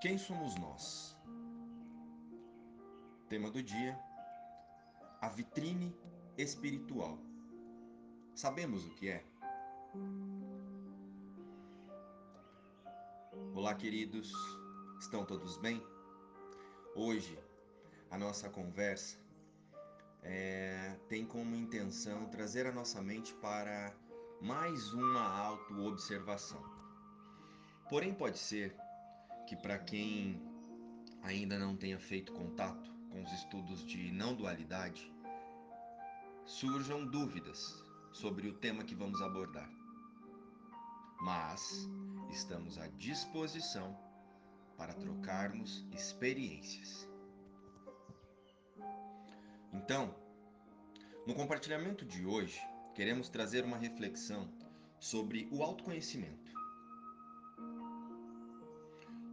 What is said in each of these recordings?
Quem somos nós? Tema do dia: a vitrine espiritual. Sabemos o que é? Olá, queridos, estão todos bem? Hoje a nossa conversa é, tem como intenção trazer a nossa mente para mais uma autoobservação. Porém, pode ser que para quem ainda não tenha feito contato com os estudos de não dualidade, surjam dúvidas sobre o tema que vamos abordar. Mas estamos à disposição para trocarmos experiências. Então, no compartilhamento de hoje, queremos trazer uma reflexão sobre o autoconhecimento.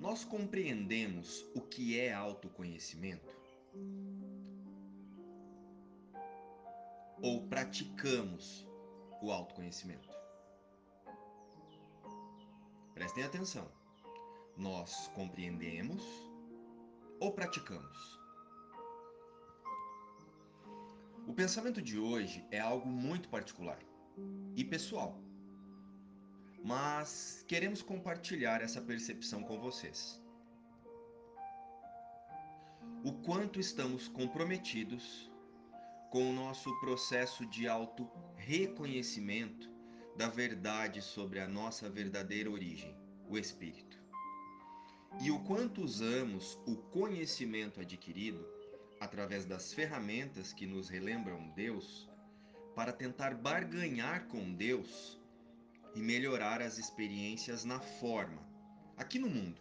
Nós compreendemos o que é autoconhecimento? Ou praticamos o autoconhecimento? Prestem atenção. Nós compreendemos ou praticamos? O pensamento de hoje é algo muito particular e pessoal mas queremos compartilhar essa percepção com vocês. O quanto estamos comprometidos com o nosso processo de auto-reconhecimento da verdade sobre a nossa verdadeira origem, o Espírito. E o quanto usamos o conhecimento adquirido através das ferramentas que nos relembram Deus para tentar barganhar com Deus e melhorar as experiências na forma, aqui no mundo,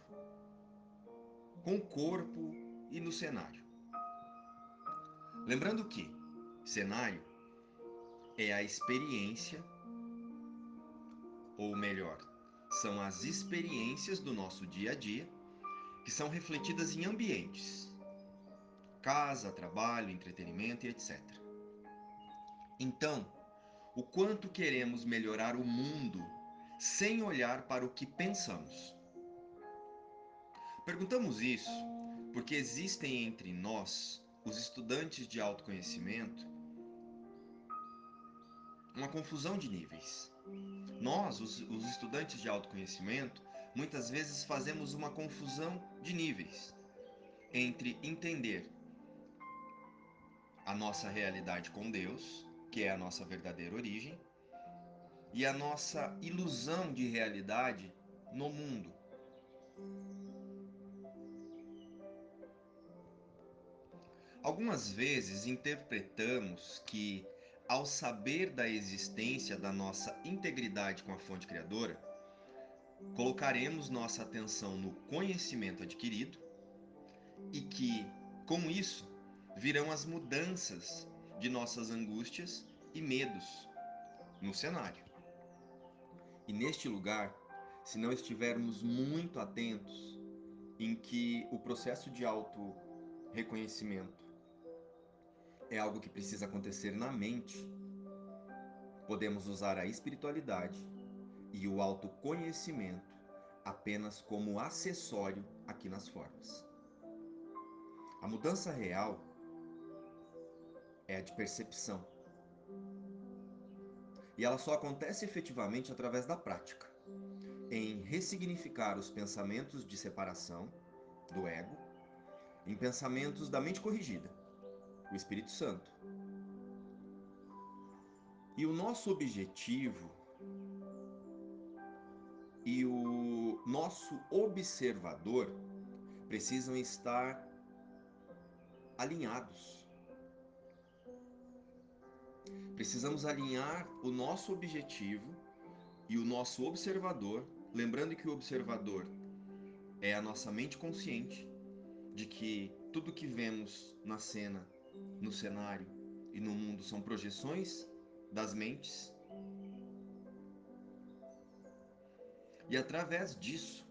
com o corpo e no cenário. Lembrando que cenário é a experiência, ou melhor, são as experiências do nosso dia a dia que são refletidas em ambientes casa, trabalho, entretenimento e etc. Então, o quanto queremos melhorar o mundo sem olhar para o que pensamos. Perguntamos isso porque existem entre nós, os estudantes de autoconhecimento, uma confusão de níveis. Nós, os, os, estudantes de autoconhecimento, muitas vezes fazemos uma confusão de níveis entre entender a nossa realidade com Deus que é a nossa verdadeira origem, e a nossa ilusão de realidade no mundo. Algumas vezes interpretamos que, ao saber da existência da nossa integridade com a fonte criadora, colocaremos nossa atenção no conhecimento adquirido e que, com isso, virão as mudanças de nossas angústias e medos no cenário. E neste lugar, se não estivermos muito atentos em que o processo de auto reconhecimento é algo que precisa acontecer na mente, podemos usar a espiritualidade e o autoconhecimento apenas como acessório aqui nas formas. A mudança real é a de percepção. E ela só acontece efetivamente através da prática, em ressignificar os pensamentos de separação do ego em pensamentos da mente corrigida, o Espírito Santo. E o nosso objetivo e o nosso observador precisam estar alinhados Precisamos alinhar o nosso objetivo e o nosso observador, lembrando que o observador é a nossa mente consciente de que tudo que vemos na cena, no cenário e no mundo são projeções das mentes. E através disso,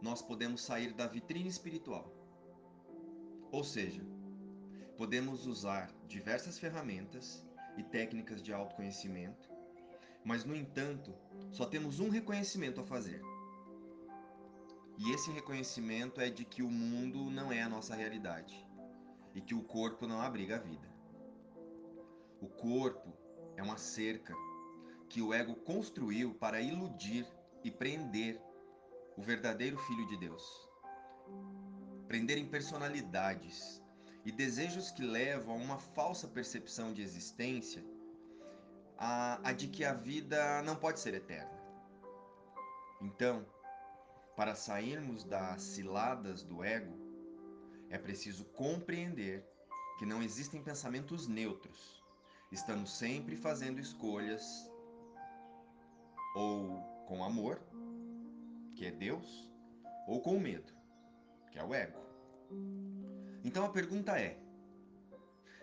nós podemos sair da vitrine espiritual. Ou seja, podemos usar diversas ferramentas e técnicas de autoconhecimento, mas no entanto, só temos um reconhecimento a fazer. E esse reconhecimento é de que o mundo não é a nossa realidade e que o corpo não abriga a vida. O corpo é uma cerca que o ego construiu para iludir e prender o verdadeiro Filho de Deus. Prender em personalidades e desejos que levam a uma falsa percepção de existência, a, a de que a vida não pode ser eterna. Então, para sairmos das ciladas do ego, é preciso compreender que não existem pensamentos neutros. Estamos sempre fazendo escolhas ou com amor, que é Deus, ou com medo, que é o ego. Então a pergunta é: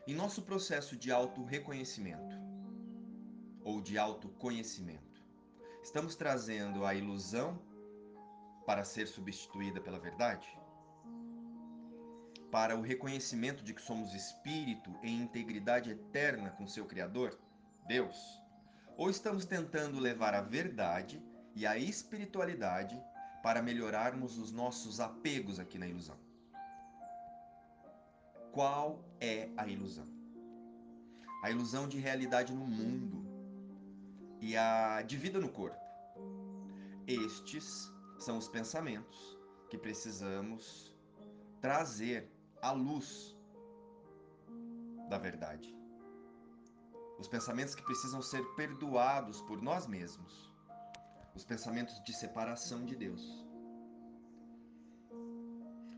em nosso processo de auto-reconhecimento ou de autoconhecimento, estamos trazendo a ilusão para ser substituída pela verdade? Para o reconhecimento de que somos espírito em integridade eterna com seu Criador, Deus? Ou estamos tentando levar a verdade e a espiritualidade para melhorarmos os nossos apegos aqui na ilusão? Qual é a ilusão? A ilusão de realidade no mundo e a de vida no corpo. Estes são os pensamentos que precisamos trazer à luz da verdade. Os pensamentos que precisam ser perdoados por nós mesmos. Os pensamentos de separação de Deus.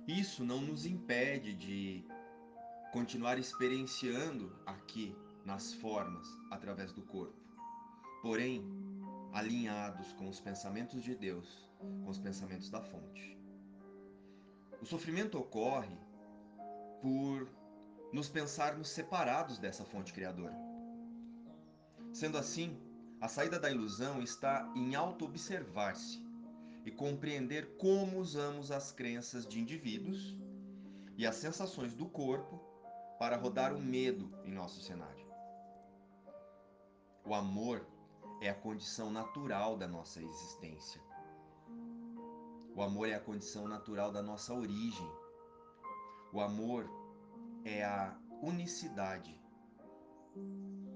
Isso não nos impede de continuar experienciando aqui nas formas através do corpo. Porém, alinhados com os pensamentos de Deus, com os pensamentos da fonte. O sofrimento ocorre por nos pensarmos separados dessa fonte criadora. Sendo assim, a saída da ilusão está em auto-observar-se e compreender como usamos as crenças de indivíduos e as sensações do corpo para rodar o medo em nosso cenário. O amor é a condição natural da nossa existência. O amor é a condição natural da nossa origem. O amor é a unicidade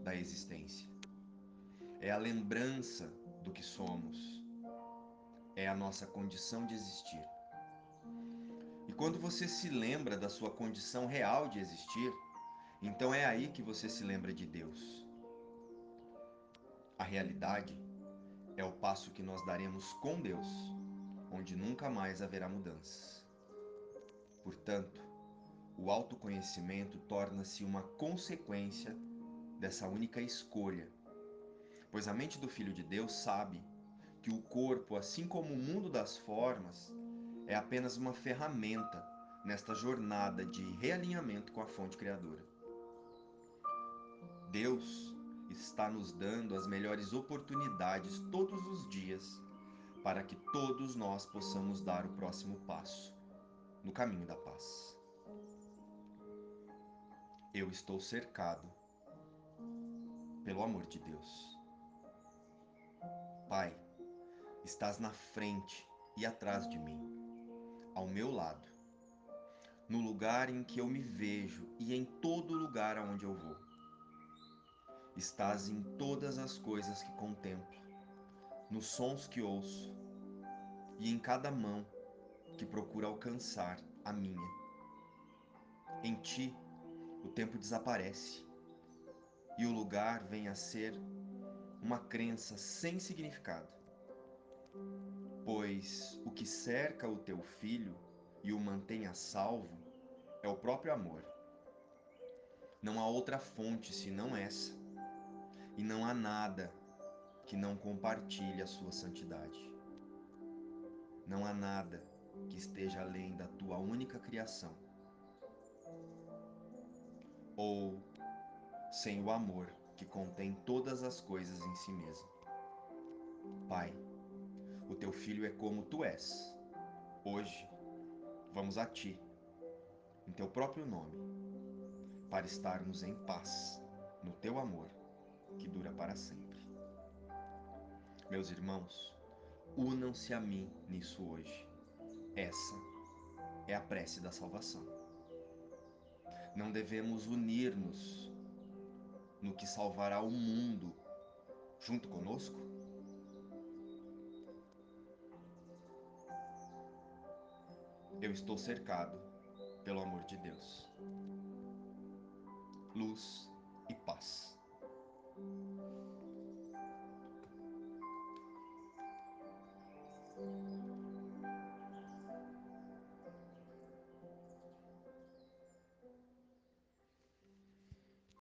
da existência. É a lembrança do que somos. É a nossa condição de existir. Quando você se lembra da sua condição real de existir, então é aí que você se lembra de Deus. A realidade é o passo que nós daremos com Deus, onde nunca mais haverá mudanças. Portanto, o autoconhecimento torna-se uma consequência dessa única escolha, pois a mente do Filho de Deus sabe que o corpo, assim como o mundo das formas, é apenas uma ferramenta nesta jornada de realinhamento com a fonte criadora. Deus está nos dando as melhores oportunidades todos os dias para que todos nós possamos dar o próximo passo no caminho da paz. Eu estou cercado pelo amor de Deus. Pai, estás na frente e atrás de mim, ao meu lado, no lugar em que eu me vejo e em todo lugar aonde eu vou estás em todas as coisas que contemplo, nos sons que ouço e em cada mão que procura alcançar a minha. Em ti, o tempo desaparece e o lugar vem a ser uma crença sem significado. Pois o que cerca o teu filho e o mantém a salvo é o próprio amor. Não há outra fonte senão essa e não há nada que não compartilhe a sua santidade. Não há nada que esteja além da tua única criação. Ou sem o amor que contém todas as coisas em si mesmo. Pai, o teu filho é como tu és. Hoje, vamos a ti, em teu próprio nome, para estarmos em paz no teu amor que dura para sempre. Meus irmãos, unam-se a mim nisso hoje. Essa é a prece da salvação. Não devemos unir-nos no que salvará o mundo junto conosco? Eu estou cercado pelo amor de Deus. Luz e paz.